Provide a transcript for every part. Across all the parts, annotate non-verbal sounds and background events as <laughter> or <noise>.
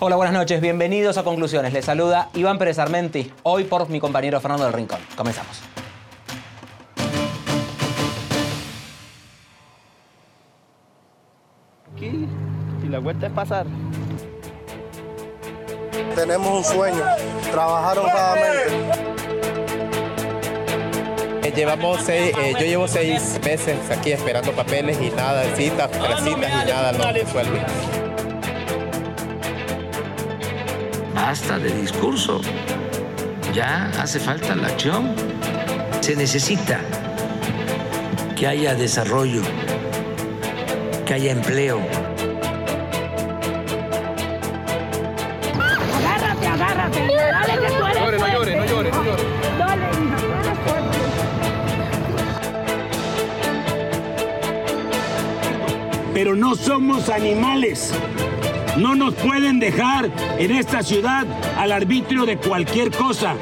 Hola, buenas noches, bienvenidos a Conclusiones. Les saluda Iván Pérez Armenti, hoy por mi compañero Fernando del Rincón. Comenzamos. Aquí, y la vuelta es pasar. Tenemos un sueño, trabajar honradamente. Eh, Llevamos seis, eh, yo llevo seis meses aquí esperando papeles y nada, citas, tres citas y nada, no resuelve. Basta de discurso. Ya hace falta la acción. Se necesita que haya desarrollo, que haya empleo. Agárrate, agárrate. Dale que tú eres No llore, no fuerte. llore, no llore, no llore. Dale, hija, tú eres fuerte. pero no somos animales. No nos pueden dejar en esta ciudad al arbitrio de cualquier cosa.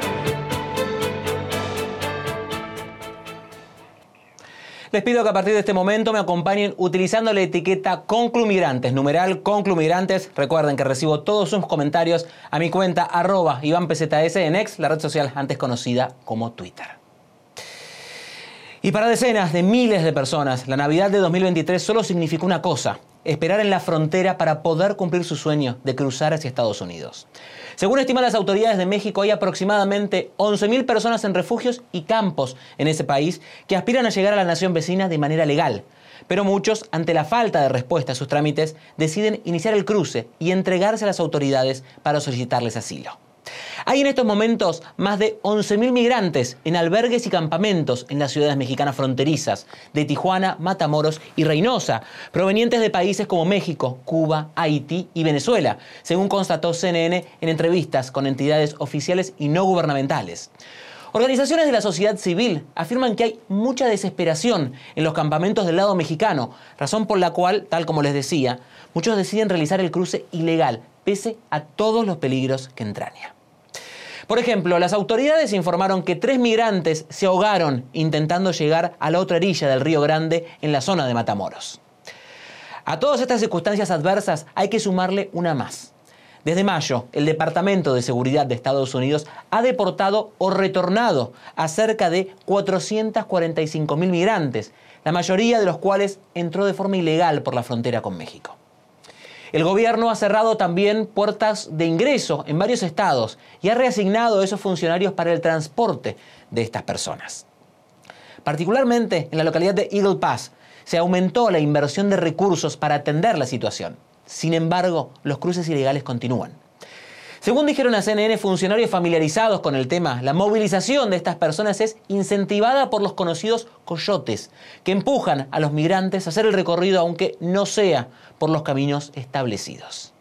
Les pido que a partir de este momento me acompañen utilizando la etiqueta Conclumigrantes, numeral Conclumigrantes. Recuerden que recibo todos sus comentarios a mi cuenta arroba IvánPZS la red social antes conocida como Twitter. Y para decenas de miles de personas, la Navidad de 2023 solo significó una cosa, esperar en la frontera para poder cumplir su sueño de cruzar hacia Estados Unidos. Según estiman las autoridades de México, hay aproximadamente 11.000 personas en refugios y campos en ese país que aspiran a llegar a la nación vecina de manera legal. Pero muchos, ante la falta de respuesta a sus trámites, deciden iniciar el cruce y entregarse a las autoridades para solicitarles asilo. Hay en estos momentos más de 11.000 migrantes en albergues y campamentos en las ciudades mexicanas fronterizas de Tijuana, Matamoros y Reynosa, provenientes de países como México, Cuba, Haití y Venezuela, según constató CNN en entrevistas con entidades oficiales y no gubernamentales. Organizaciones de la sociedad civil afirman que hay mucha desesperación en los campamentos del lado mexicano, razón por la cual, tal como les decía, muchos deciden realizar el cruce ilegal, pese a todos los peligros que entraña. Por ejemplo, las autoridades informaron que tres migrantes se ahogaron intentando llegar a la otra orilla del Río Grande en la zona de Matamoros. A todas estas circunstancias adversas hay que sumarle una más. Desde mayo, el Departamento de Seguridad de Estados Unidos ha deportado o retornado a cerca de 445 mil migrantes, la mayoría de los cuales entró de forma ilegal por la frontera con México. El gobierno ha cerrado también puertas de ingreso en varios estados y ha reasignado a esos funcionarios para el transporte de estas personas. Particularmente en la localidad de Eagle Pass se aumentó la inversión de recursos para atender la situación. Sin embargo, los cruces ilegales continúan. Según dijeron a CNN funcionarios familiarizados con el tema, la movilización de estas personas es incentivada por los conocidos coyotes, que empujan a los migrantes a hacer el recorrido aunque no sea por los caminos establecidos.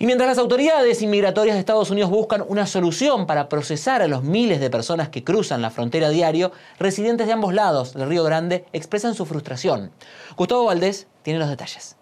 Y mientras las autoridades inmigratorias de Estados Unidos buscan una solución para procesar a los miles de personas que cruzan la frontera diario, residentes de ambos lados del Río Grande expresan su frustración. Gustavo Valdés tiene los detalles.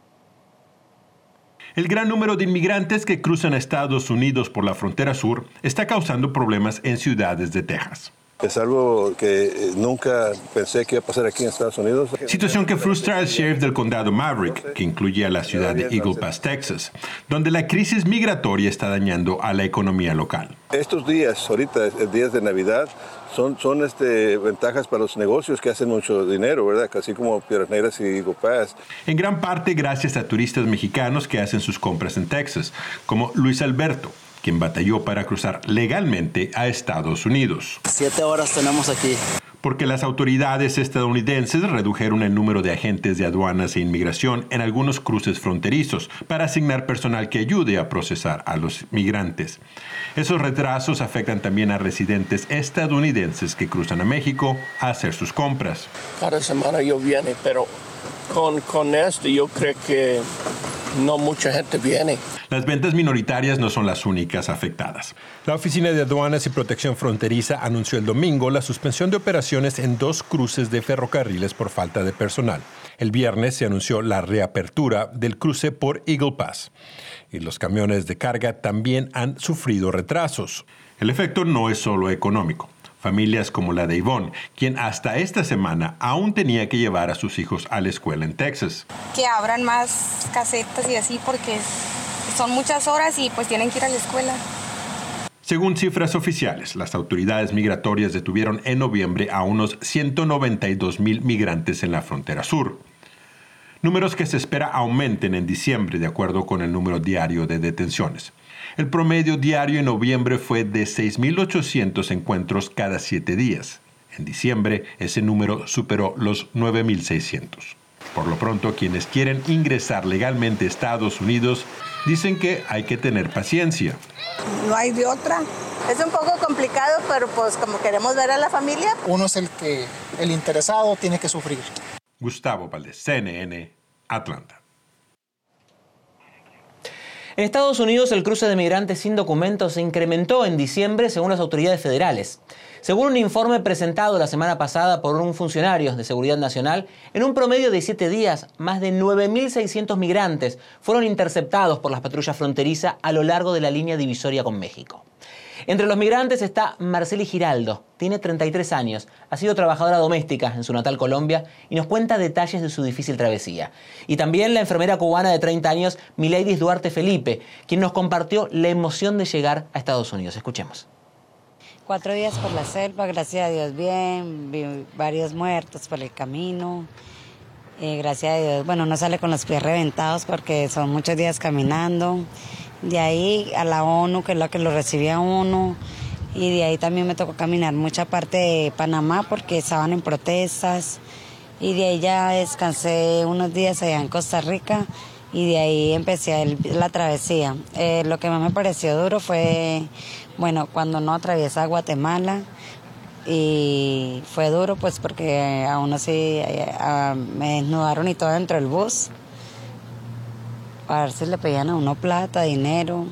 El gran número de inmigrantes que cruzan a Estados Unidos por la frontera sur está causando problemas en ciudades de Texas. Es algo que eh, nunca pensé que iba a pasar aquí en Estados Unidos. Situación que frustra al sheriff del condado Maverick, que incluye a la ciudad de Eagle Pass, Texas, donde la crisis migratoria está dañando a la economía local. Estos días, ahorita, eh, días de Navidad, son, son este, ventajas para los negocios que hacen mucho dinero, ¿verdad? Así como Piedras Negras y Eagle Pass. En gran parte gracias a turistas mexicanos que hacen sus compras en Texas, como Luis Alberto, quien batalló para cruzar legalmente a Estados Unidos. Siete horas tenemos aquí. porque las autoridades estadounidenses redujeron el número de agentes de aduanas e inmigración en algunos cruces fronterizos para asignar personal que ayude a procesar a los migrantes. Esos retrasos afectan también a residentes estadounidenses que cruzan a México a hacer sus compras. Cada semana yo viene, pero con, con esto yo creo que no mucha gente viene. Las ventas minoritarias no son las únicas afectadas. La Oficina de Aduanas y Protección Fronteriza anunció el domingo la suspensión de operaciones en dos cruces de ferrocarriles por falta de personal. El viernes se anunció la reapertura del cruce por Eagle Pass. Y los camiones de carga también han sufrido retrasos. El efecto no es solo económico familias como la de Yvonne, quien hasta esta semana aún tenía que llevar a sus hijos a la escuela en Texas. Que abran más casetas y así porque son muchas horas y pues tienen que ir a la escuela. Según cifras oficiales, las autoridades migratorias detuvieron en noviembre a unos 192 mil migrantes en la frontera sur. Números que se espera aumenten en diciembre de acuerdo con el número diario de detenciones. El promedio diario en noviembre fue de 6.800 encuentros cada siete días. En diciembre ese número superó los 9.600. Por lo pronto, quienes quieren ingresar legalmente a Estados Unidos dicen que hay que tener paciencia. No hay de otra. Es un poco complicado, pero pues como queremos ver a la familia. Uno es el que, el interesado, tiene que sufrir. Gustavo Valdez, CNN, Atlanta. En Estados Unidos el cruce de migrantes sin documentos se incrementó en diciembre según las autoridades federales. Según un informe presentado la semana pasada por un funcionario de Seguridad Nacional, en un promedio de siete días, más de 9.600 migrantes fueron interceptados por las patrullas fronterizas a lo largo de la línea divisoria con México. Entre los migrantes está Marceli Giraldo, tiene 33 años, ha sido trabajadora doméstica en su natal Colombia y nos cuenta detalles de su difícil travesía. Y también la enfermera cubana de 30 años, Mileidis Duarte Felipe, quien nos compartió la emoción de llegar a Estados Unidos. Escuchemos. Cuatro días por la selva, gracias a Dios bien, vi varios muertos por el camino. Eh, gracias a Dios, bueno, no sale con los pies reventados porque son muchos días caminando de ahí a la ONU, que es la que lo recibía uno, y de ahí también me tocó caminar mucha parte de Panamá porque estaban en protestas, y de ahí ya descansé unos días allá en Costa Rica, y de ahí empecé la travesía. Eh, lo que más me pareció duro fue, bueno, cuando no atraviesa Guatemala, y fue duro pues porque aún así eh, me desnudaron y todo dentro del bus a ver si le pedían a uno plata, dinero.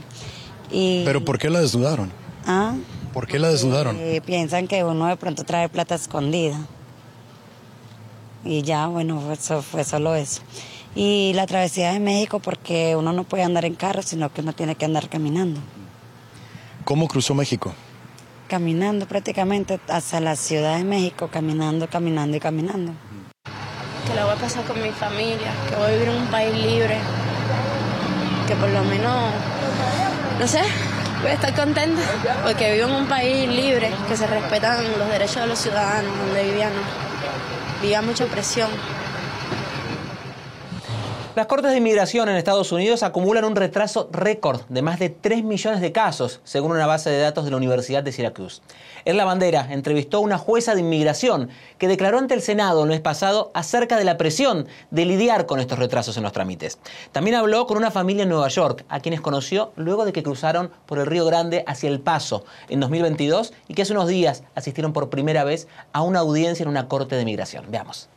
Y, ¿Pero por qué la desnudaron? ¿Ah? ¿Por qué la desnudaron? Eh, piensan que uno de pronto trae plata escondida. Y ya, bueno, eso fue solo eso. Y la travesía de México porque uno no puede andar en carro, sino que uno tiene que andar caminando. ¿Cómo cruzó México? Caminando prácticamente hasta la Ciudad de México, caminando, caminando y caminando. Que lo voy a pasar con mi familia, que voy a vivir en un país libre, que por lo menos, no sé, voy a estar contenta porque vivo en un país libre, que se respetan los derechos de los ciudadanos, donde vivían, vivía mucha presión. Las Cortes de Inmigración en Estados Unidos acumulan un retraso récord de más de 3 millones de casos, según una base de datos de la Universidad de Syracuse. la Bandera entrevistó a una jueza de inmigración que declaró ante el Senado el mes pasado acerca de la presión de lidiar con estos retrasos en los trámites. También habló con una familia en Nueva York, a quienes conoció luego de que cruzaron por el Río Grande hacia El Paso en 2022 y que hace unos días asistieron por primera vez a una audiencia en una corte de inmigración. Veamos.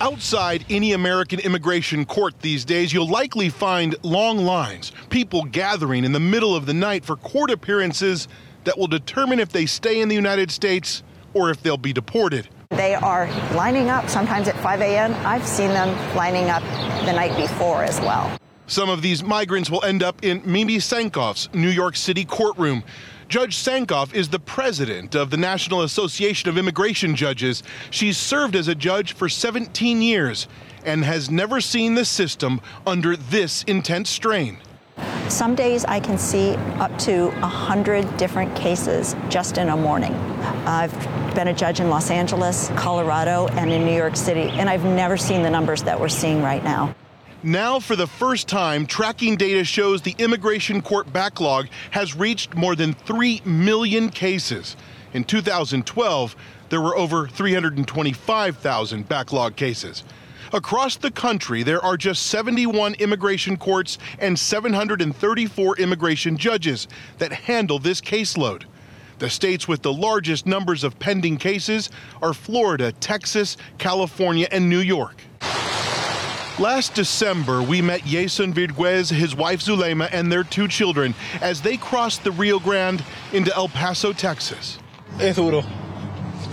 Outside any American immigration court these days, you'll likely find long lines, people gathering in the middle of the night for court appearances that will determine if they stay in the United States or if they'll be deported. They are lining up sometimes at 5 a.m. I've seen them lining up the night before as well. Some of these migrants will end up in Mimi Sankoff's New York City courtroom. Judge Sankoff is the president of the National Association of Immigration Judges. She's served as a judge for 17 years and has never seen the system under this intense strain. Some days I can see up to 100 different cases just in a morning. I've been a judge in Los Angeles, Colorado, and in New York City, and I've never seen the numbers that we're seeing right now. Now, for the first time, tracking data shows the immigration court backlog has reached more than 3 million cases. In 2012, there were over 325,000 backlog cases. Across the country, there are just 71 immigration courts and 734 immigration judges that handle this caseload. The states with the largest numbers of pending cases are Florida, Texas, California, and New York. Last December, we met Jason Virguez, his wife Zulema, and their two children as they crossed the Rio Grande into El Paso, Texas. Es duro.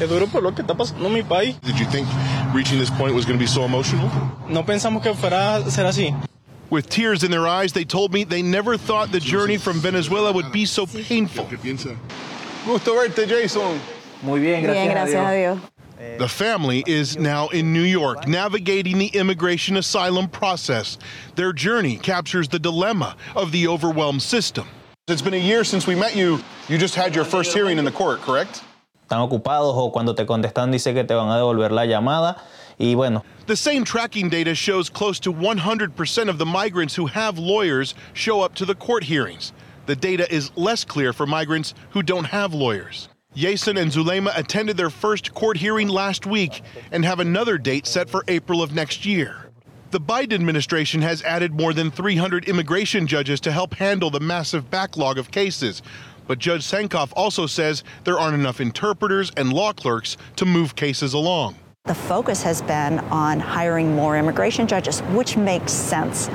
Es duro por lo que está pasando en mi país. Did you think reaching this point was going to be so emotional? No pensamos que fuera a ser así. With tears in their eyes, they told me they never thought the journey from Venezuela would be so painful. Gusto verte, Jason. Muy bien, gracias, Bien, gracias a Dios. The family is now in New York, navigating the immigration asylum process. Their journey captures the dilemma of the overwhelmed system. It's been a year since we met you. You just had your first hearing in the court, correct? Están ocupados o cuando te contestan dice que te van a devolver la llamada y bueno. The same tracking data shows close to 100% of the migrants who have lawyers show up to the court hearings. The data is less clear for migrants who don't have lawyers. Yasin and Zulema attended their first court hearing last week and have another date set for April of next year. The Biden administration has added more than 300 immigration judges to help handle the massive backlog of cases. But Judge Sankoff also says there aren't enough interpreters and law clerks to move cases along. The focus has been on hiring more immigration judges, which makes sense.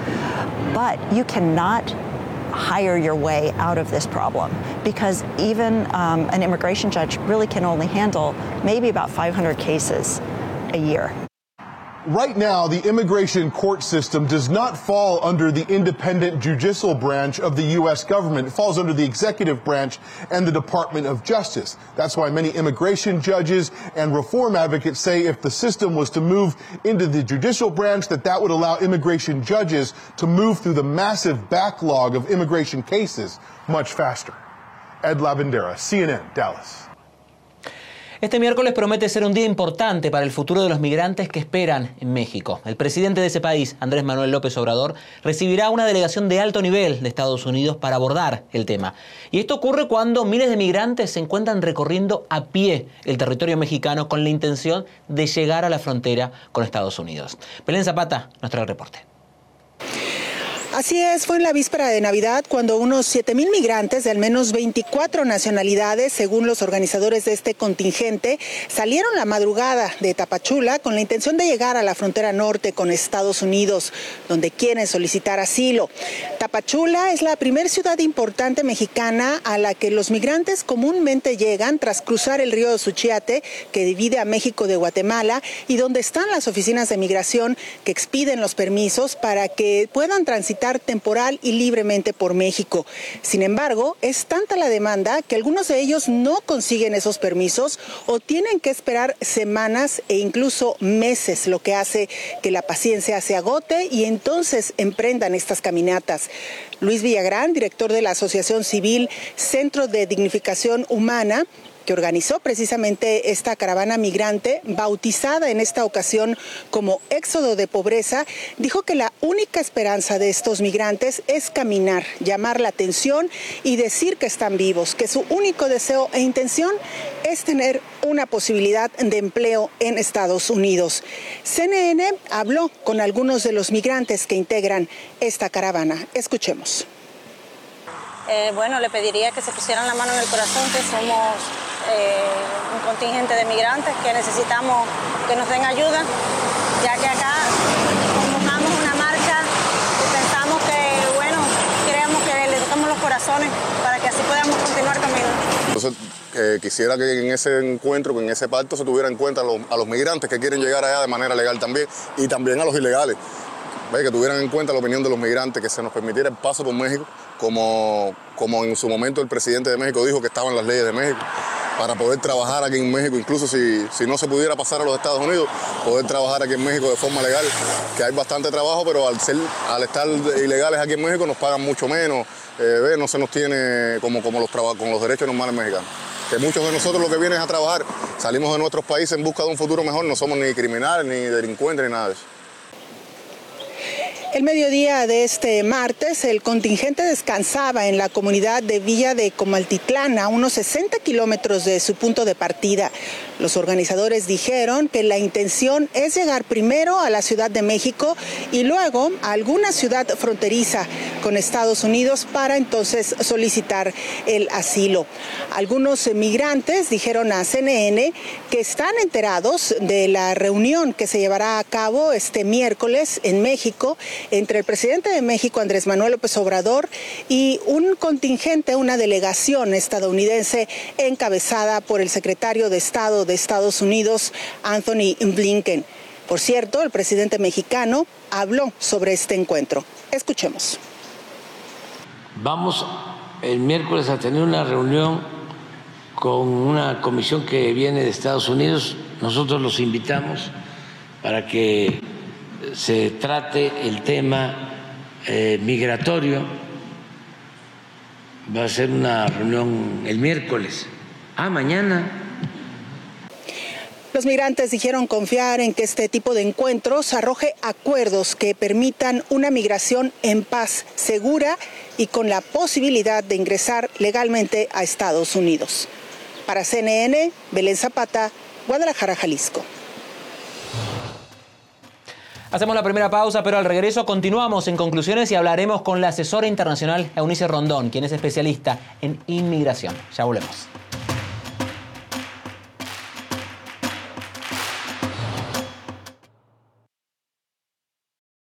But you cannot hire your way out of this problem because even um, an immigration judge really can only handle maybe about 500 cases a year. Right now, the immigration court system does not fall under the independent judicial branch of the U.S. government. It falls under the executive branch and the Department of Justice. That's why many immigration judges and reform advocates say if the system was to move into the judicial branch, that that would allow immigration judges to move through the massive backlog of immigration cases much faster. Ed Lavendera, CNN, Dallas. Este miércoles promete ser un día importante para el futuro de los migrantes que esperan en México. El presidente de ese país, Andrés Manuel López Obrador, recibirá una delegación de alto nivel de Estados Unidos para abordar el tema. Y esto ocurre cuando miles de migrantes se encuentran recorriendo a pie el territorio mexicano con la intención de llegar a la frontera con Estados Unidos. Belén Zapata, nuestro reporte. Así es, fue en la víspera de Navidad cuando unos 7.000 migrantes de al menos 24 nacionalidades, según los organizadores de este contingente, salieron la madrugada de Tapachula con la intención de llegar a la frontera norte con Estados Unidos, donde quieren solicitar asilo. Tapachula es la primera ciudad importante mexicana a la que los migrantes comúnmente llegan tras cruzar el río Suchiate, que divide a México de Guatemala, y donde están las oficinas de migración que expiden los permisos para que puedan transitar temporal y libremente por México. Sin embargo, es tanta la demanda que algunos de ellos no consiguen esos permisos o tienen que esperar semanas e incluso meses, lo que hace que la paciencia se agote y entonces emprendan estas caminatas. Luis Villagrán, director de la Asociación Civil Centro de Dignificación Humana, que organizó precisamente esta caravana migrante, bautizada en esta ocasión como Éxodo de Pobreza, dijo que la única esperanza de estos migrantes es caminar, llamar la atención y decir que están vivos, que su único deseo e intención es tener una posibilidad de empleo en Estados Unidos. CNN habló con algunos de los migrantes que integran esta caravana. Escuchemos. Eh, bueno, le pediría que se pusieran la mano en el corazón, que somos eh, un contingente de migrantes que necesitamos que nos den ayuda, ya que acá convocamos una marcha y pensamos que, bueno, queremos que le toquemos los corazones para que así podamos continuar caminando. Entonces, eh, quisiera que en ese encuentro, en ese pacto se tuviera en cuenta a los, migrantes que quieren llegar allá de manera legal también y también a los ilegales. Que tuvieran en cuenta la opinión de los migrantes, que se nos permitiera el paso por México, como, como en su momento el presidente de México dijo que estaban las leyes de México, para poder trabajar aquí en México, incluso si, si no se pudiera pasar a los Estados Unidos, poder trabajar aquí en México de forma legal, que hay bastante trabajo, pero al, ser, al estar ilegales aquí en México nos pagan mucho menos, eh, no se nos tiene como, como los, con los derechos normales mexicanos que muchos de nosotros lo que vienen es a trabajar, salimos de nuestros países en busca de un futuro mejor, no somos ni criminales, ni delincuentes, ni nada de eso. El mediodía de este martes, el contingente descansaba en la comunidad de Villa de Comaltitlán, a unos 60 kilómetros de su punto de partida. Los organizadores dijeron que la intención es llegar primero a la Ciudad de México y luego a alguna ciudad fronteriza con Estados Unidos para entonces solicitar el asilo. Algunos migrantes dijeron a CNN que están enterados de la reunión que se llevará a cabo este miércoles en México entre el presidente de México, Andrés Manuel López Obrador, y un contingente, una delegación estadounidense encabezada por el secretario de Estado de Estados Unidos, Anthony Blinken. Por cierto, el presidente mexicano habló sobre este encuentro. Escuchemos. Vamos el miércoles a tener una reunión con una comisión que viene de Estados Unidos. Nosotros los invitamos para que se trate el tema eh, migratorio. Va a ser una reunión el miércoles. Ah, mañana. Los migrantes dijeron confiar en que este tipo de encuentros arroje acuerdos que permitan una migración en paz, segura y con la posibilidad de ingresar legalmente a Estados Unidos. Para CNN, Belén Zapata, Guadalajara, Jalisco. Hacemos la primera pausa, pero al regreso continuamos en conclusiones y hablaremos con la asesora internacional Eunice Rondón, quien es especialista en inmigración. Ya volvemos.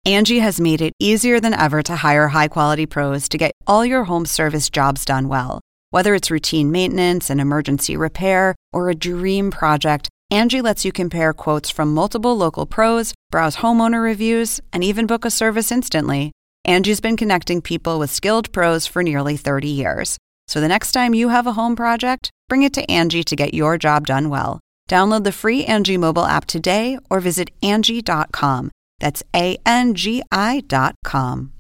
Angie has made it easier than ever to hire high quality pros to get all your home service jobs done well. Whether it's routine maintenance, an emergency repair, or a dream project, Angie lets you compare quotes from multiple local pros, browse homeowner reviews, and even book a service instantly. Angie's been connecting people with skilled pros for nearly 30 years. So the next time you have a home project, bring it to Angie to get your job done well. Download the free Angie mobile app today or visit Angie.com. That's A N G I.com.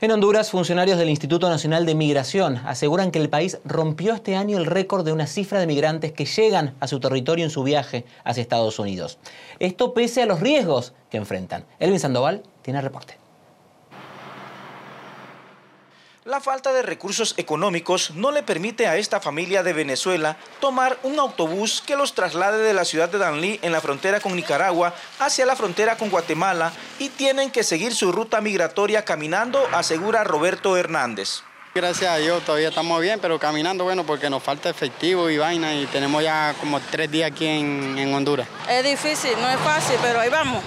En Honduras, funcionarios del Instituto Nacional de Migración aseguran que el país rompió este año el récord de una cifra de migrantes que llegan a su territorio en su viaje hacia Estados Unidos. Esto pese a los riesgos que enfrentan. Elvin Sandoval tiene el reporte. La falta de recursos económicos no le permite a esta familia de Venezuela tomar un autobús que los traslade de la ciudad de Danlí en la frontera con Nicaragua hacia la frontera con Guatemala y tienen que seguir su ruta migratoria caminando, asegura Roberto Hernández. Gracias a Dios todavía estamos bien, pero caminando, bueno, porque nos falta efectivo y vaina y tenemos ya como tres días aquí en, en Honduras. Es difícil, no es fácil, pero ahí vamos.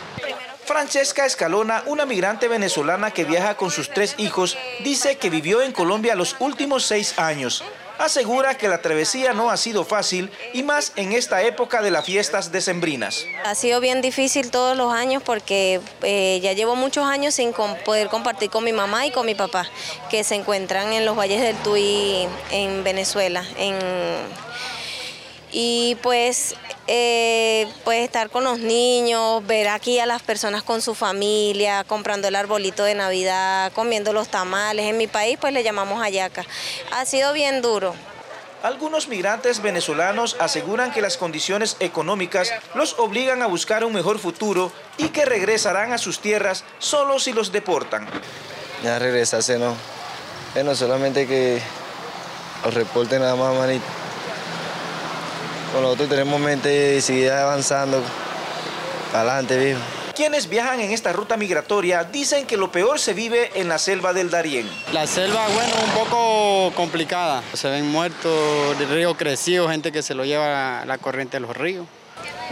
Francesca Escalona, una migrante venezolana que viaja con sus tres hijos, dice que vivió en Colombia los últimos seis años. Asegura que la travesía no ha sido fácil y más en esta época de las fiestas decembrinas. Ha sido bien difícil todos los años porque eh, ya llevo muchos años sin poder compartir con mi mamá y con mi papá, que se encuentran en los valles del Tuy en Venezuela. En... Y pues, eh, pues estar con los niños, ver aquí a las personas con su familia, comprando el arbolito de Navidad, comiendo los tamales. En mi país pues le llamamos hallaca. Ha sido bien duro. Algunos migrantes venezolanos aseguran que las condiciones económicas los obligan a buscar un mejor futuro y que regresarán a sus tierras solo si los deportan. Ya regresarse no. Bueno, solamente que los reporten nada más, manito. Con nosotros tenemos mente de seguir avanzando para adelante, viejo. Quienes viajan en esta ruta migratoria dicen que lo peor se vive en la selva del Darién. La selva, bueno, un poco complicada. Se ven muertos, el río crecido, gente que se lo lleva la corriente de los ríos.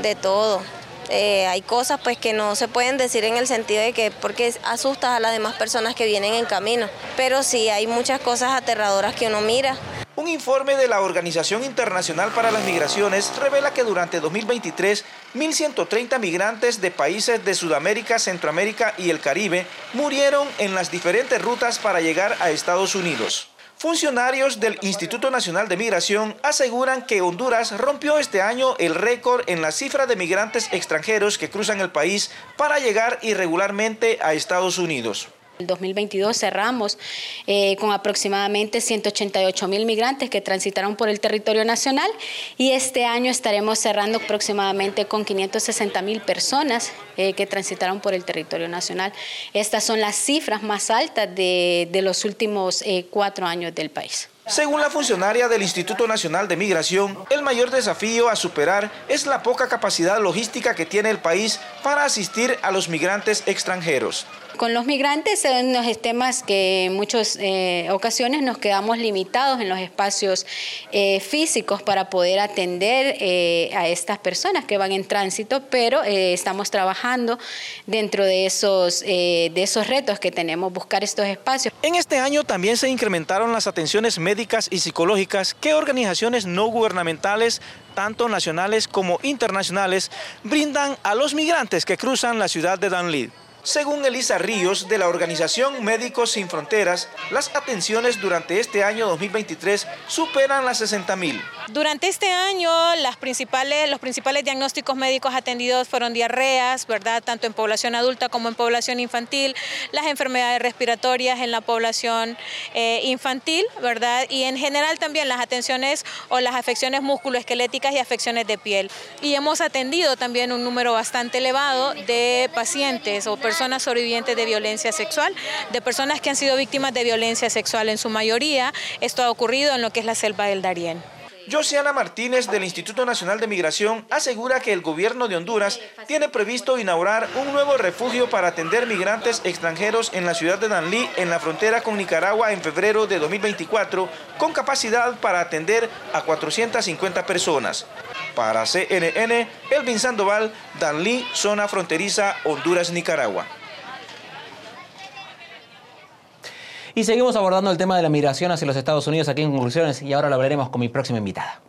de todo. Eh, hay cosas pues que no se pueden decir en el sentido de que porque asustas a las demás personas que vienen en camino, pero sí hay muchas cosas aterradoras que uno mira. Un informe de la Organización Internacional para las Migraciones revela que durante 2023, 1.130 migrantes de países de Sudamérica, Centroamérica y el Caribe murieron en las diferentes rutas para llegar a Estados Unidos. Funcionarios del Instituto Nacional de Migración aseguran que Honduras rompió este año el récord en la cifra de migrantes extranjeros que cruzan el país para llegar irregularmente a Estados Unidos. El 2022 cerramos eh, con aproximadamente 188 mil migrantes que transitaron por el territorio nacional y este año estaremos cerrando aproximadamente con 560 mil personas eh, que transitaron por el territorio nacional. Estas son las cifras más altas de, los últimos eh, cuatro años del país. Según la funcionaria del Instituto Nacional de Migración, el mayor desafío a superar es la poca capacidad logística que tiene el país para asistir a los migrantes extranjeros. Con los migrantes son los temas que en muchas eh, ocasiones nos quedamos limitados en los espacios eh, físicos para poder atender eh, a estas personas que van en tránsito, pero estamos trabajando dentro de esos, de esos retos que tenemos, buscar estos espacios. En este año también se incrementaron las atenciones médicas y psicológicas que organizaciones no gubernamentales tanto nacionales como internacionales, brindan a los migrantes que cruzan la ciudad de Danlí. Según Elisa Ríos de la organización Médicos Sin Fronteras, las atenciones durante este año 2023 superan las 60 mil. Durante este año las principales, los principales diagnósticos médicos atendidos fueron diarreas, ¿verdad? tanto en población adulta como en población infantil, las enfermedades respiratorias en la población eh, infantil, ¿verdad? y en general también las atenciones o las afecciones musculoesqueléticas y afecciones de piel. Y hemos atendido también un número bastante elevado de pacientes o personas sobrevivientes de violencia sexual, de personas que han sido víctimas de violencia sexual en su mayoría. Esto ha ocurrido en lo que es la selva del Darién. Josiana Martínez del Instituto Nacional de Migración asegura que el gobierno de Honduras tiene previsto inaugurar un nuevo refugio para atender migrantes extranjeros en la ciudad de Danlí, en la frontera con Nicaragua, en febrero de 2024, con capacidad para atender a 450 personas. Para CNN, Elvin Sandoval, Danlí, zona fronteriza Honduras-Nicaragua. Y seguimos abordando el tema de la migración hacia los Estados Unidos aquí en Conclusiones y ahora lo hablaremos con mi próxima invitada.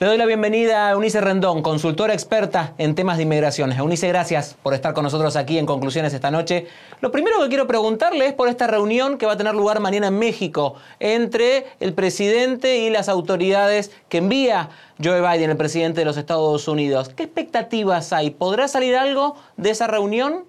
Le doy la bienvenida a Eunice Rendón, consultora experta en temas de inmigración. Eunice, gracias por estar con nosotros aquí en Conclusiones esta noche. Lo primero que quiero preguntarle es por esta reunión que va a tener lugar mañana en México entre el presidente y las autoridades que envía Joe Biden, el presidente de los Estados Unidos. ¿Qué expectativas hay? ¿Podrá salir algo de esa reunión?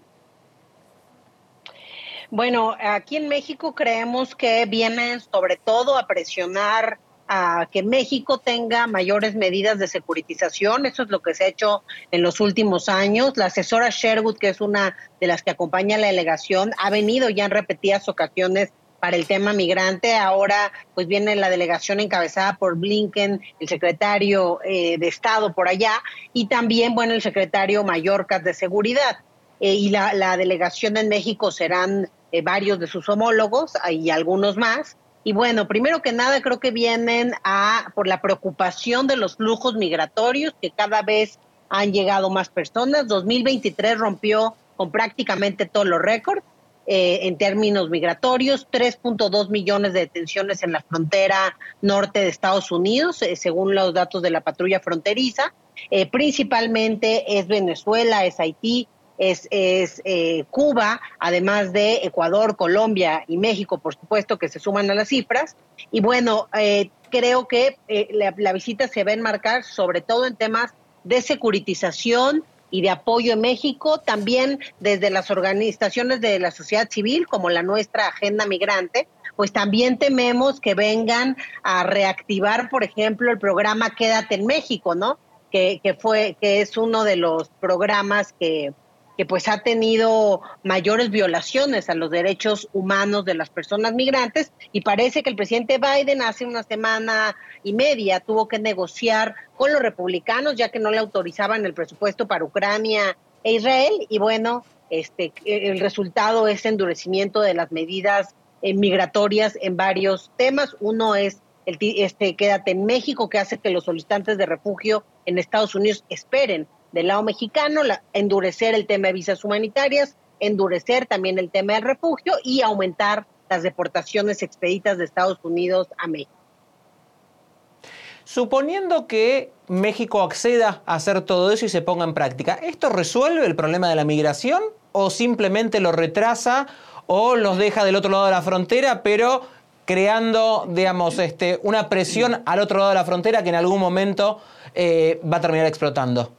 Bueno, aquí en México creemos que vienen sobre todo a presionar a que México tenga mayores medidas de securitización. Eso es lo que se ha hecho en los últimos años. La asesora Sherwood, que es una de las que acompaña la delegación, ha venido ya en repetidas ocasiones para el tema migrante. Ahora pues viene la delegación encabezada por Blinken, el secretario eh, de Estado por allá, y también, bueno, el secretario Mallorcas de Seguridad. Eh, y la, la, delegación en México serán eh, varios de sus homólogos y algunos más. Y bueno, primero que nada creo que vienen a por la preocupación de los flujos migratorios que cada vez han llegado más personas. 2023 rompió con prácticamente todos los récords eh, en términos migratorios, 3.2 millones de detenciones en la frontera norte de Estados Unidos, eh, según los datos de la patrulla fronteriza. Eh, principalmente es Venezuela, es Haití, es, es eh, Cuba, además de Ecuador, Colombia y México, por supuesto, que se suman a las cifras. Y bueno, eh, creo que eh, la, la, visita se va a enmarcar sobre todo en temas de securitización y de apoyo en México, también desde las organizaciones de la sociedad civil, como la nuestra Agenda Migrante, pues también tememos que vengan a reactivar, por ejemplo, el programa Quédate en México, ¿no? Que, que fue, que es uno de los programas que, que pues ha tenido mayores violaciones a los derechos humanos de las personas migrantes y parece que el presidente Biden hace una semana y media tuvo que negociar con los republicanos ya que no le autorizaban el presupuesto para Ucrania e Israel y bueno, este el resultado es endurecimiento de las medidas eh, migratorias en varios temas. Uno es el este quédate en México que hace que los solicitantes de refugio en Estados Unidos esperen del lado mexicano, endurecer el tema de visas humanitarias, endurecer también el tema del refugio y aumentar las deportaciones expeditas de Estados Unidos a México. Suponiendo que México acceda a hacer todo eso y se ponga en práctica, ¿esto resuelve el problema de la migración o simplemente lo retrasa o los deja del otro lado de la frontera, pero creando, digamos, este, una presión al otro lado de la frontera que en algún momento eh, va a terminar explotando?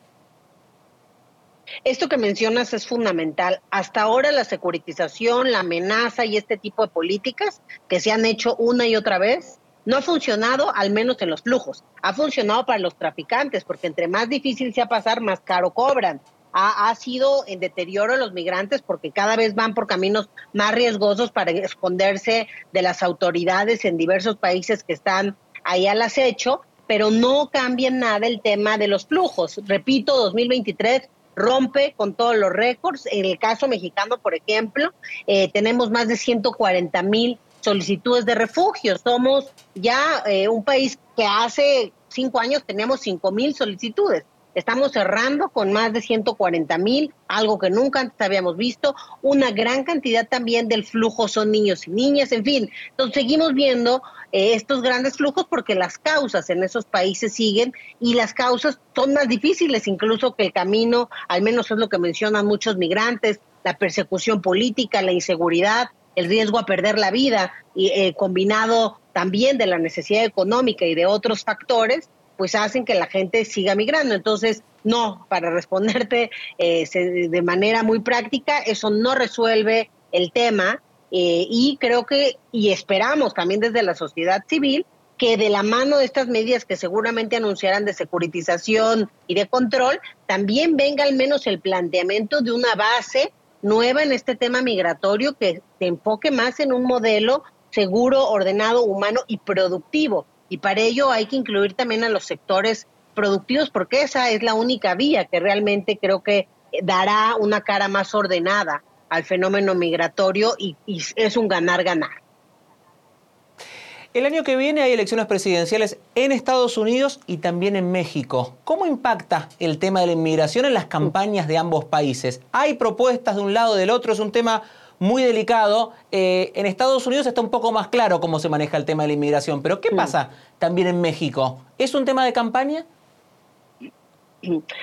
Esto que mencionas es fundamental. Hasta ahora la securitización, la amenaza y este tipo de políticas que se han hecho una y otra vez no ha funcionado, al menos en los flujos. Ha funcionado para los traficantes, porque entre más difícil sea pasar, más caro cobran. Ha, sido en deterioro los migrantes porque cada vez van por caminos más riesgosos para esconderse de las autoridades en diversos países que están ahí al acecho, pero no cambia nada el tema de los flujos. Repito, 2023 rompe con todos los récords. En el caso mexicano, por ejemplo, eh, tenemos más de 140 mil solicitudes de refugio. Somos ya eh, un país que hace cinco años teníamos 5 mil solicitudes. Estamos cerrando con más de 140 mil, algo que nunca antes habíamos visto. Una gran cantidad también del flujo son niños y niñas, en fin. Entonces seguimos viendo estos grandes flujos porque las causas en esos países siguen y las causas son más difíciles incluso que el camino, al menos es lo que mencionan muchos migrantes, la persecución política, la inseguridad, el riesgo a perder la vida, y, eh, combinado también de la necesidad económica y de otros factores, pues hacen que la gente siga migrando. Entonces, no, para responderte eh, de manera muy práctica, eso no resuelve el tema eh, y creo que, y esperamos también desde la sociedad civil, que de la mano de estas medidas que seguramente anunciarán de securitización y de control, también venga al menos el planteamiento de una base nueva en este tema migratorio que se enfoque más en un modelo seguro, ordenado, humano y productivo. Y para ello hay que incluir también a los sectores productivos porque esa es la única vía que realmente creo que dará una cara más ordenada al fenómeno migratorio y, y es un ganar-ganar. El año que viene hay elecciones presidenciales en Estados Unidos y también en México. ¿Cómo impacta el tema de la inmigración en las campañas de ambos países? ¿Hay propuestas de un lado o del otro? Es un tema muy delicado. Eh, en Estados Unidos está un poco más claro cómo se maneja el tema de la inmigración, pero ¿qué pasa también en México? ¿Es un tema de campaña?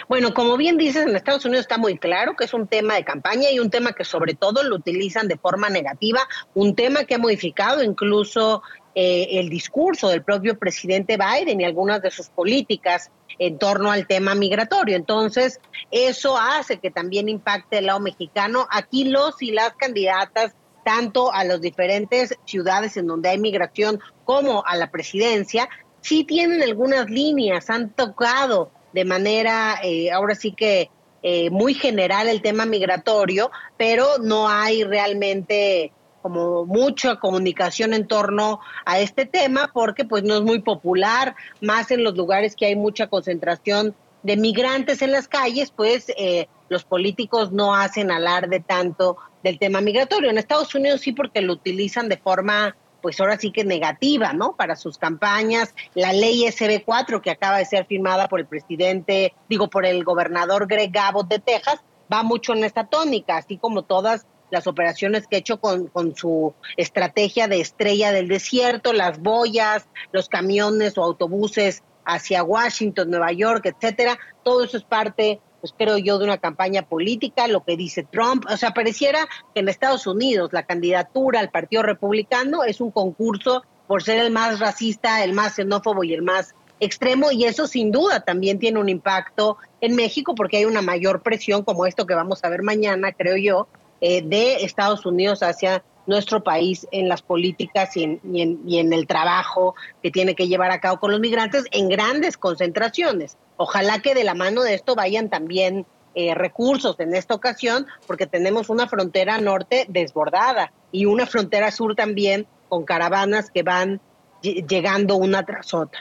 Bueno, como bien dices, en Estados Unidos está muy claro que es un tema de campaña y un tema que sobre todo lo utilizan de forma negativa, un tema que ha modificado incluso eh, el discurso del propio presidente Biden y algunas de sus políticas en torno al tema migratorio. Entonces, eso hace que también impacte el lado mexicano. Aquí los y las candidatas, tanto a las diferentes ciudades en donde hay migración como a la presidencia, sí tienen algunas líneas, han tocado de manera, eh, ahora sí que eh, muy general el tema migratorio, pero no hay realmente como mucha comunicación en torno a este tema porque pues no es muy popular, más en los lugares que hay mucha concentración de migrantes en las calles, pues eh, los políticos no hacen alarde tanto del tema migratorio. En Estados Unidos sí porque lo utilizan de forma pues ahora sí que negativa, ¿no? Para sus campañas. La ley SB4 que acaba de ser firmada por el presidente, digo, por el gobernador Greg Abbott de Texas, va mucho en esta tónica, así como todas las operaciones que ha hecho con, con su estrategia de estrella del desierto, las boyas, los camiones o autobuses hacia Washington, Nueva York, etcétera. Todo eso es parte, pues creo yo, de una campaña política, lo que dice Trump. O sea, pareciera que en Estados Unidos la candidatura al Partido Republicano es un concurso por ser el más racista, el más xenófobo y el más extremo y eso sin duda también tiene un impacto en México porque hay una mayor presión como esto que vamos a ver mañana, creo yo, eh, de Estados Unidos hacia nuestro país en las políticas y en, el trabajo que tiene que llevar a cabo con los migrantes en grandes concentraciones. Ojalá que de la mano de esto vayan también eh, recursos en esta ocasión, porque tenemos una frontera norte desbordada y una frontera sur también con caravanas que van llegando una tras otra.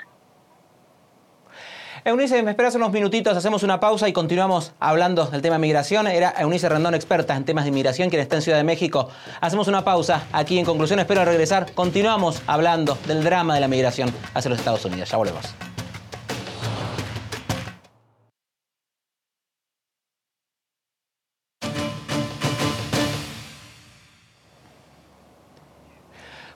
Eunice, me esperas unos minutitos, hacemos una pausa y continuamos hablando del tema migración. Era Eunice Rendón, experta en temas de inmigración, quien está en Ciudad de México. Hacemos una pausa aquí en conclusión, espero regresar. Continuamos hablando del drama de la migración hacia los Estados Unidos. Ya volvemos.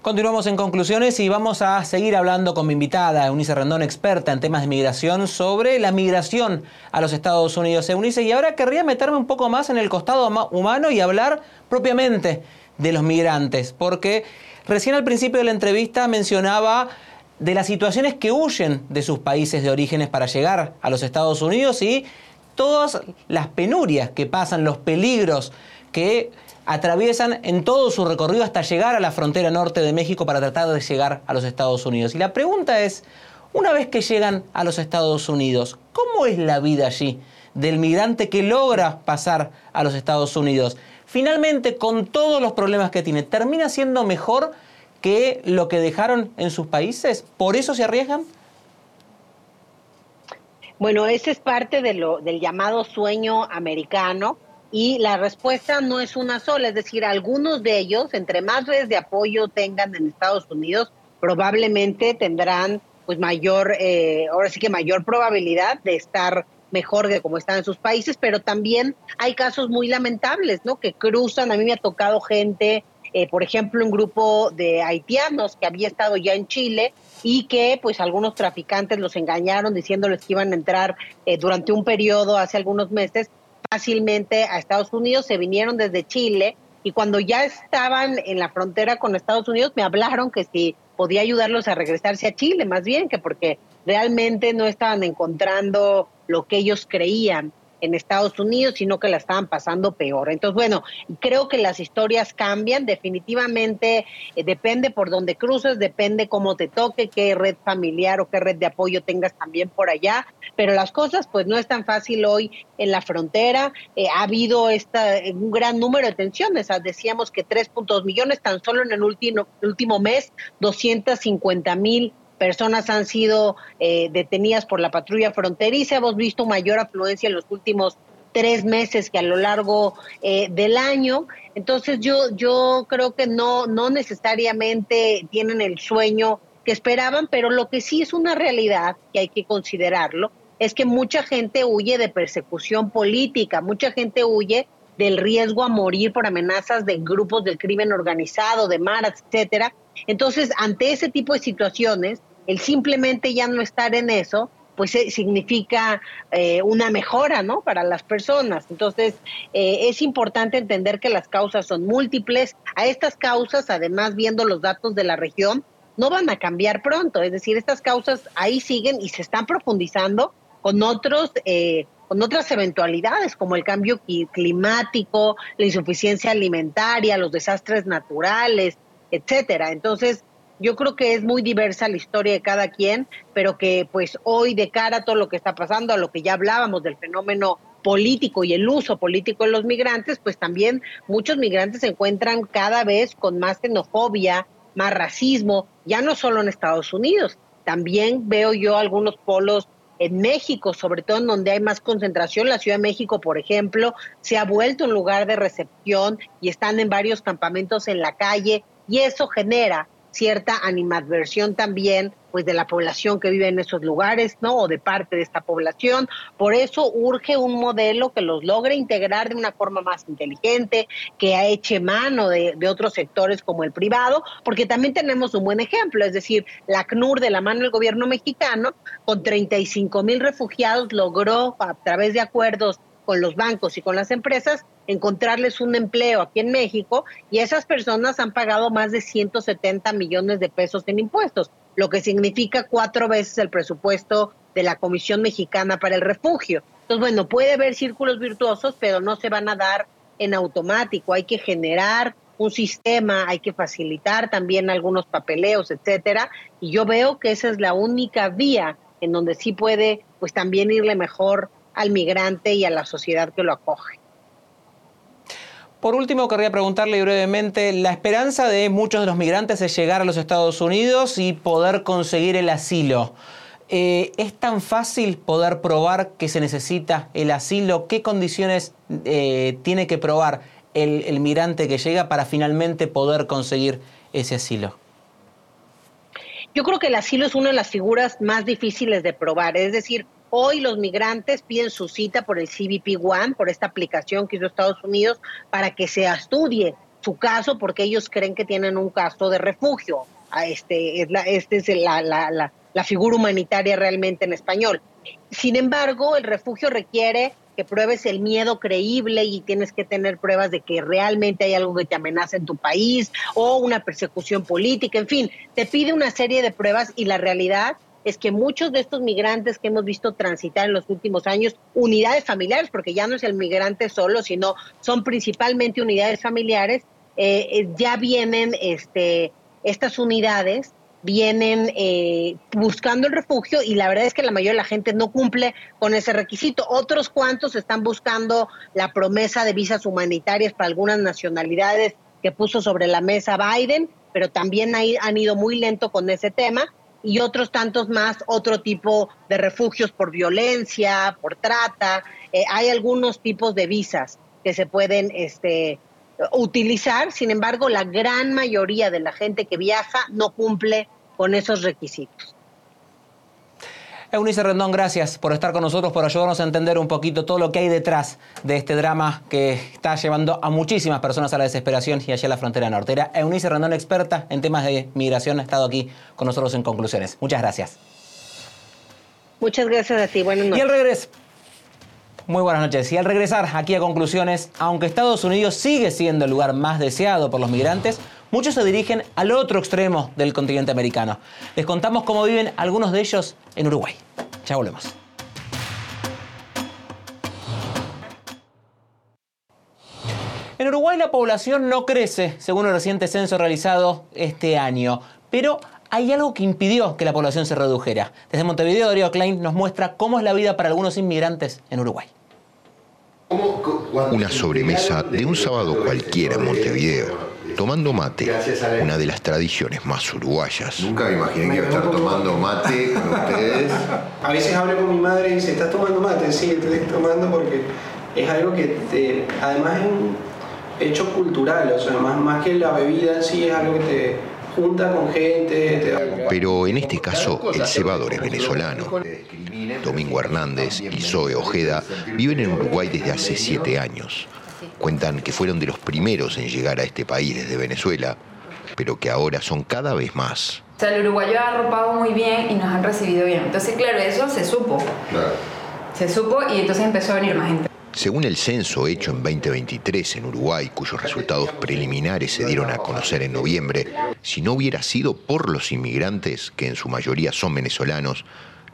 Continuamos en conclusiones y vamos a seguir hablando con mi invitada, Eunice Rendón, experta en temas de migración, sobre la migración a los Estados Unidos. Eunice, y ahora querría meterme un poco más en el costado humano y hablar propiamente de los migrantes, porque recién al principio de la entrevista mencionaba de las situaciones que huyen de sus países de orígenes para llegar a los Estados Unidos y todas las penurias que pasan, los peligros que atraviesan en todo su recorrido hasta llegar a la frontera norte de México para tratar de llegar a los Estados Unidos. Y la pregunta es, una vez que llegan a los Estados Unidos, ¿cómo es la vida allí del migrante que logra pasar a los Estados Unidos? Finalmente, con todos los problemas que tiene, ¿termina siendo mejor que lo que dejaron en sus países? ¿Por eso se arriesgan? Bueno, ese es parte de lo, del llamado sueño americano y la respuesta no es una sola, es decir, algunos de ellos, entre más redes de apoyo tengan en Estados Unidos, probablemente tendrán pues mayor, eh, ahora sí que mayor probabilidad de estar mejor de como están en sus países, pero también hay casos muy lamentables, ¿no? Que cruzan, a mí me ha tocado gente, eh, por ejemplo, un grupo de haitianos que había estado ya en Chile y que pues algunos traficantes los engañaron diciéndoles que iban a entrar eh, durante un periodo hace algunos meses fácilmente a Estados Unidos, se vinieron desde Chile y cuando ya estaban en la frontera con Estados Unidos me hablaron que si podía ayudarlos a regresarse a Chile, más bien que porque realmente no estaban encontrando lo que ellos creían en Estados Unidos, sino que la estaban pasando peor. Entonces, bueno, creo que las historias cambian, definitivamente eh, depende por dónde cruces, depende cómo te toque, qué red familiar o qué red de apoyo tengas también por allá, pero las cosas pues no es tan fácil hoy en la frontera. Eh, ha habido esta, un gran número de tensiones, decíamos que 3.2 millones, tan solo en el último, último mes, 250 mil personas han sido eh, detenidas por la patrulla fronteriza. Hemos visto mayor afluencia en los últimos tres meses que a lo largo eh, del año. Entonces yo, yo creo que no, no necesariamente tienen el sueño que esperaban, pero lo que sí es una realidad que hay que considerarlo es que mucha gente huye de persecución política, mucha gente huye del riesgo a morir por amenazas de grupos del crimen organizado, de maras, etcétera. Entonces, ante ese tipo de situaciones, el simplemente ya no estar en eso, pues eh, significa eh, una mejora, ¿no? Para las personas. Entonces, eh, es importante entender que las causas son múltiples. A estas causas, además, viendo los datos de la región, no van a cambiar pronto. Es decir, estas causas ahí siguen y se están profundizando con otros, con otras eventualidades como el cambio climático, la insuficiencia alimentaria, los desastres naturales, etcétera. Entonces, yo creo que es muy diversa la historia de cada quien, pero que pues hoy de cara a todo lo que está pasando, a lo que ya hablábamos del fenómeno político y el uso político de los migrantes, pues también muchos migrantes se encuentran cada vez con más xenofobia, más racismo, ya no solo en Estados Unidos, también veo yo algunos polos en México, sobre todo en donde hay más concentración, la Ciudad de México, por ejemplo, se ha vuelto un lugar de recepción y están en varios campamentos en la calle y eso genera cierta animadversión también pues de la población que vive en esos lugares, ¿no? O de parte de esta población. Por eso urge un modelo que los logre integrar de una forma más inteligente, que eche mano de, de otros sectores como el privado, porque también tenemos un buen ejemplo, es decir, la CNUR de la mano del gobierno mexicano, con 35 mil refugiados, logró a través de acuerdos con los bancos y con las empresas, encontrarles un empleo aquí en México y esas personas han pagado más de 170 millones de pesos en impuestos, lo que significa cuatro veces el presupuesto de la Comisión Mexicana para el Refugio. Entonces, bueno, puede haber círculos virtuosos, pero no se van a dar en automático, hay que generar un sistema, hay que facilitar también algunos papeleos, etcétera, y yo veo que esa es la única vía en donde sí puede pues también irle mejor al migrante y a la sociedad que lo acoge. Por último, querría preguntarle brevemente, la esperanza de muchos de los migrantes es llegar a los Estados Unidos y poder conseguir el asilo. Eh, ¿Es tan fácil poder probar que se necesita el asilo? ¿Qué condiciones eh, tiene que probar el, el migrante que llega para finalmente poder conseguir ese asilo? Yo creo que el asilo es una de las figuras más difíciles de probar, es decir, Hoy los migrantes piden su cita por el CBP One, por esta aplicación que hizo Estados Unidos, para que se estudie su caso, porque ellos creen que tienen un caso de refugio. Ah, este es la, este es la, la, la figura humanitaria realmente en español. Sin embargo, el refugio requiere que pruebes el miedo creíble y tienes que tener pruebas de que realmente hay algo que te amenaza en tu país o una persecución política, en fin, te pide una serie de pruebas y la realidad es que muchos de estos migrantes que hemos visto transitar en los últimos años, unidades familiares, porque ya no es el migrante solo, sino son principalmente unidades familiares, eh, eh, ya vienen este, estas unidades vienen eh, buscando el refugio y la verdad es que la mayoría de la gente no cumple con ese requisito. Otros cuantos están buscando la promesa de visas humanitarias para algunas nacionalidades que puso sobre la mesa Biden, pero también han ido muy lento con ese tema y otros tantos más, otro tipo de refugios por violencia, por trata. Eh, hay algunos tipos de visas que se pueden este, utilizar, sin embargo, la gran mayoría de la gente que viaja no cumple con esos requisitos. Eunice Rendón, gracias por estar con nosotros, por ayudarnos a entender un poquito todo lo que hay detrás de este drama que está llevando a muchísimas personas a la desesperación y allá a la frontera norte. Era Eunice Rendón, experta en temas de migración, ha estado aquí con nosotros en conclusiones. Muchas gracias. Muchas gracias a ti. Buenas noches. Y al regreso. Muy buenas noches. Y al regresar aquí a conclusiones, aunque Estados Unidos sigue siendo el lugar más deseado por los migrantes, muchos se dirigen al otro extremo del continente americano. Les contamos cómo viven algunos de ellos en Uruguay. Ya volvemos. En Uruguay la población no crece, según el reciente censo realizado este año, pero hay algo que impidió que la población se redujera. Desde Montevideo, Darío Klein nos muestra cómo es la vida para algunos inmigrantes en Uruguay. Una sobremesa de un sábado cualquiera en Montevideo. Tomando mate, una de las tradiciones más uruguayas. Nunca me imaginé que iba a estar tomando mate con ustedes. A veces hablo con mi madre y dice, ¿estás tomando mate? Sí, estoy tomando porque es algo que te, además es un hecho cultural, o sea, más, más que la bebida en sí es algo que te junta con gente. Pero en este caso el cebador es venezolano. Domingo Hernández y Zoe Ojeda viven en Uruguay desde hace siete años. Cuentan que fueron de los primeros en llegar a este país desde Venezuela, pero que ahora son cada vez más. O sea, el uruguayo ha arropado muy bien y nos han recibido bien. Entonces, claro, eso se supo. Se supo y entonces empezó a venir más gente. Según el censo hecho en 2023 en Uruguay, cuyos resultados preliminares se dieron a conocer en noviembre, si no hubiera sido por los inmigrantes, que en su mayoría son venezolanos,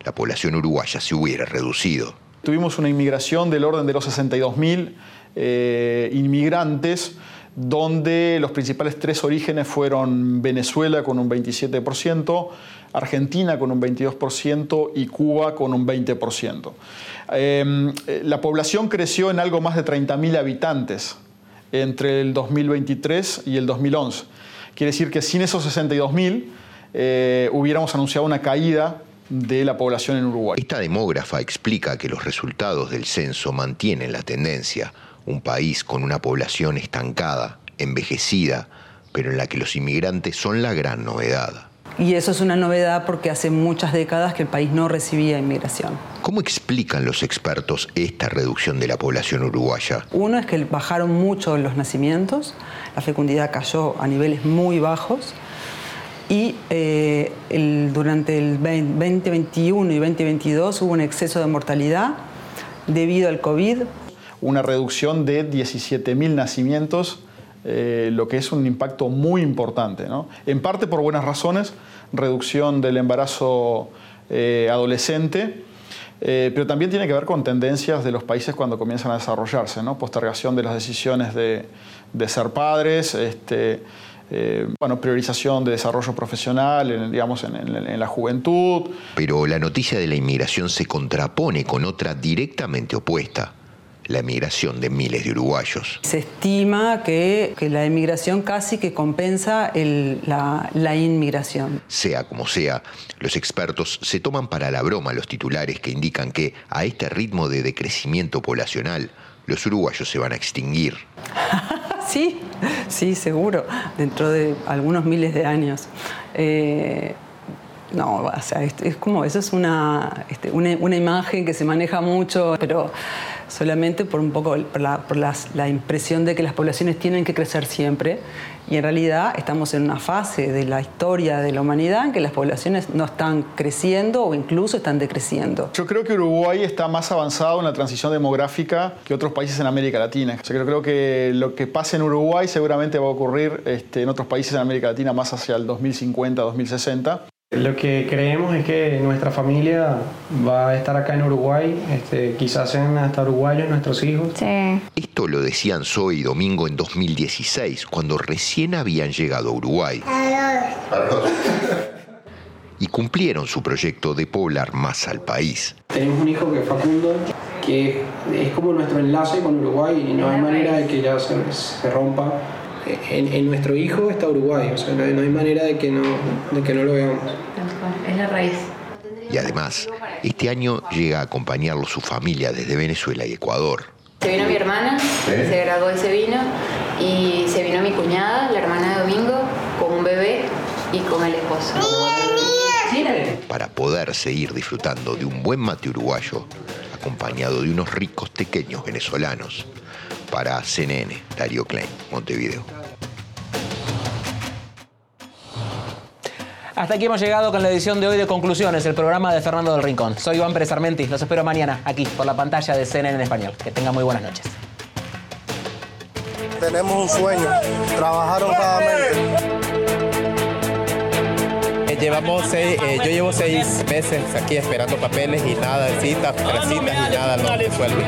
la población uruguaya se hubiera reducido. Tuvimos una inmigración del orden de los 62.000 eh, inmigrantes, donde los principales tres orígenes fueron Venezuela con un 27%, Argentina con un 22% y Cuba con un 20%. Em, la población creció en algo más de 30.000 habitantes entre el 2023 y el 2011. Quiere decir que sin esos 62.000 eh, hubiéramos anunciado una caída de la población en Uruguay. Esta demógrafa explica que los resultados del censo mantienen la tendencia, un país con una población estancada, envejecida, pero en la que los inmigrantes son la gran novedad. Y eso es una novedad porque hace muchas décadas que el país no recibía inmigración. ¿Cómo explican los expertos esta reducción de la población uruguaya? Uno es que bajaron mucho los nacimientos, la fecundidad cayó a niveles muy bajos y eh, durante el 2021 y 2022 hubo un exceso de mortalidad debido al COVID. Una reducción de 17.000 nacimientos eh, lo que es un impacto muy importante. En parte por buenas razones, reducción del embarazo eh, adolescente, eh, pero también tiene que ver con tendencias de los países cuando comienzan a desarrollarse, ¿no? postergación de las decisiones de, ser padres, este, bueno, priorización de desarrollo profesional digamos, en, la juventud. Pero la noticia de la inmigración se contrapone con otra directamente opuesta la emigración de miles de uruguayos. Se estima que, la emigración casi que compensa la, la inmigración. Sea como sea, los expertos se toman para la broma los titulares que indican que a este ritmo de decrecimiento poblacional, los uruguayos se van a extinguir. <laughs> sí, sí, seguro, dentro de algunos miles de años. Eh, no, o sea, es, como, eso es una, este, una, una, imagen que se maneja mucho, pero solamente por un poco la, impresión de que las poblaciones tienen que crecer siempre y en realidad estamos en una fase de la historia de la humanidad en que las poblaciones no están creciendo o incluso están decreciendo. Yo creo que Uruguay está más avanzado en la transición demográfica que otros países en América Latina. Yo creo que lo que pasa en Uruguay seguramente va a ocurrir este, en otros países en América Latina más hacia el 2050, 2060. Lo que creemos es que nuestra familia va a estar acá en Uruguay, este, quizás sean hasta uruguayos nuestros hijos. Esto lo decían Zoe y Domingo en 2016, cuando recién habían llegado a Uruguay. Y cumplieron su proyecto de poblar más al país. Tenemos un hijo que es Facundo, que es como nuestro enlace con Uruguay y no hay manera de que ya se, se rompa. En, en, nuestro hijo está Uruguay, o sea, no hay, no hay manera de que no, de que no lo veamos. Es la raíz. Y además, este año llega a acompañarlo su familia desde Venezuela y Ecuador. Se vino mi hermana, se graduó y se vino, y se vino mi cuñada, la hermana de Domingo, con un bebé y con el esposo. Para poder seguir disfrutando de un buen mate uruguayo, acompañado de unos ricos tequeños venezolanos. Para CNN, Darío Klein, Montevideo. Hasta aquí hemos llegado con la edición de hoy de Conclusiones, el programa de Fernando del Rincón. Soy Iván Pérez Armenti, los espero mañana aquí por la pantalla de CNN en español. Que tengan muy buenas noches. Tenemos un sueño, trabajar honradamente. Llevamos seis, eh, yo llevo seis meses aquí esperando papeles y nada, citas, tres citas y nada, no resuelve.